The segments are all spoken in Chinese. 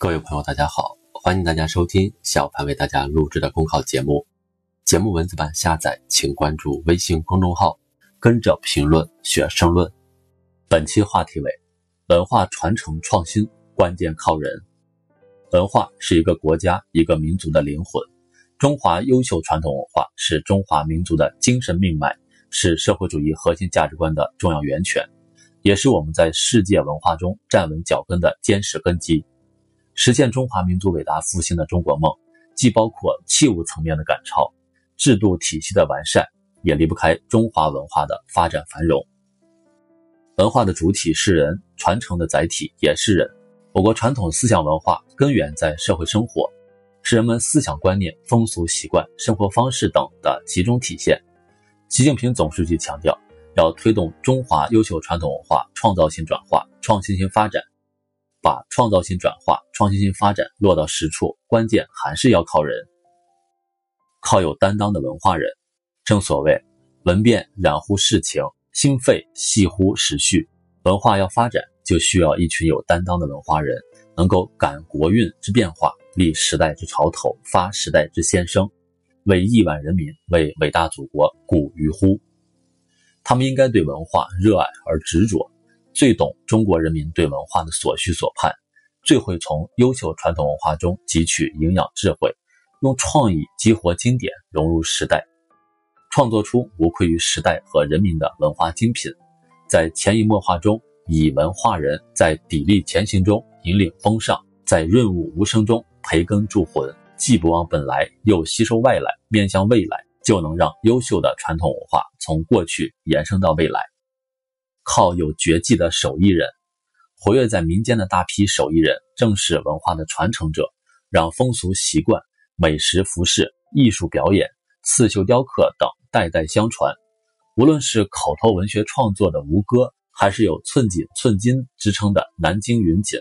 各位朋友，大家好，欢迎大家收听小凡为大家录制的公考节目。节目文字版下载，请关注微信公众号，跟着评论学申论。本期话题为：文化传承创新关键靠人。文化是一个国家、一个民族的灵魂。中华优秀传统文化是中华民族的精神命脉，是社会主义核心价值观的重要源泉，也是我们在世界文化中站稳脚跟的坚实根基。实现中华民族伟大复兴的中国梦，既包括器物层面的赶超、制度体系的完善，也离不开中华文化的发展繁荣。文化的主体是人，传承的载体也是人。我国传统思想文化根源在社会生活，是人们思想观念、风俗习惯、生活方式等的集中体现。习近平总书记强调，要推动中华优秀传统文化创造性转化、创新性发展。把创造性转化、创新性发展落到实处，关键还是要靠人，靠有担当的文化人。正所谓“文变染乎事情，心肺系乎时序”，文化要发展，就需要一群有担当的文化人，能够感国运之变化，立时代之潮头，发时代之先声，为亿万人民、为伟大祖国鼓于呼。他们应该对文化热爱而执着。最懂中国人民对文化的所需所盼，最会从优秀传统文化中汲取营养智慧，用创意激活经典，融入时代，创作出无愧于时代和人民的文化精品。在潜移默化中以文化人，在砥砺前行中引领风尚，在润物无声中培根铸魂，既不忘本来，又吸收外来，面向未来，就能让优秀的传统文化从过去延伸到未来。靠有绝技的手艺人，活跃在民间的大批手艺人，正是文化的传承者，让风俗习惯、美食、服饰、艺术表演、刺绣雕刻等代代相传。无论是口头文学创作的吴歌，还是有“寸锦寸金”之称的南京云锦；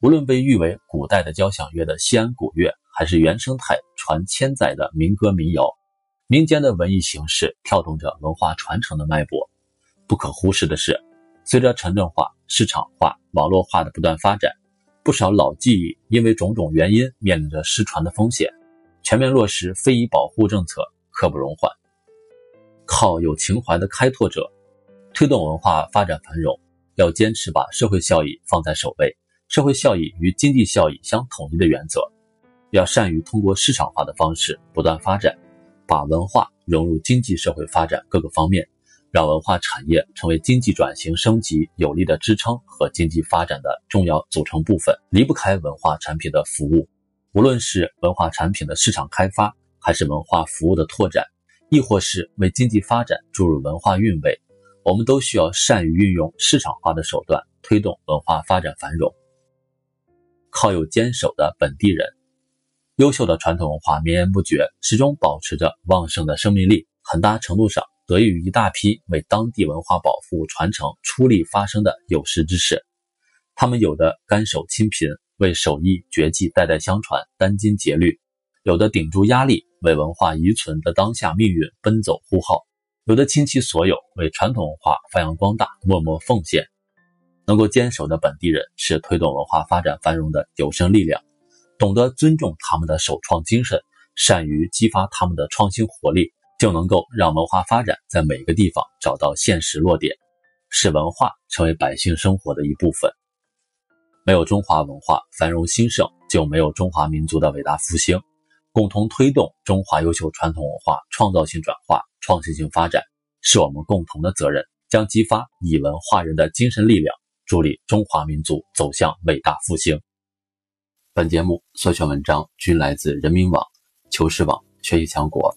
无论被誉为古代的交响乐的西安古乐，还是原生态传千载的民歌民谣，民间的文艺形式跳动着文化传承的脉搏。不可忽视的是，随着城镇化、市场化、网络化的不断发展，不少老技艺因为种种原因面临着失传的风险。全面落实非遗保护政策，刻不容缓。靠有情怀的开拓者，推动文化发展繁荣，要坚持把社会效益放在首位，社会效益与经济效益相统一的原则。要善于通过市场化的方式不断发展，把文化融入经济社会发展各个方面。让文化产业成为经济转型升级有力的支撑和经济发展的重要组成部分，离不开文化产品的服务。无论是文化产品的市场开发，还是文化服务的拓展，亦或是为经济发展注入文化韵味，我们都需要善于运用市场化的手段，推动文化发展繁荣。靠有坚守的本地人，优秀的传统文化绵延不绝，始终保持着旺盛的生命力，很大程度上。得益于一大批为当地文化保护传承出力发声的有识之士，他们有的甘守清贫，为手艺绝技代代相传，殚精竭虑；有的顶住压力，为文化遗存的当下命运奔走呼号；有的倾其所有，为传统文化发扬光大，默默奉献。能够坚守的本地人，是推动文化发展繁荣的有生力量。懂得尊重他们的首创精神，善于激发他们的创新活力。就能够让文化发展在每个地方找到现实落点，使文化成为百姓生活的一部分。没有中华文化繁荣兴盛，就没有中华民族的伟大复兴。共同推动中华优秀传统文化创造性转化、创新性发展，是我们共同的责任。将激发以文化人的精神力量，助力中华民族走向伟大复兴。本节目所选文章均来自人民网、求是网、学习强国。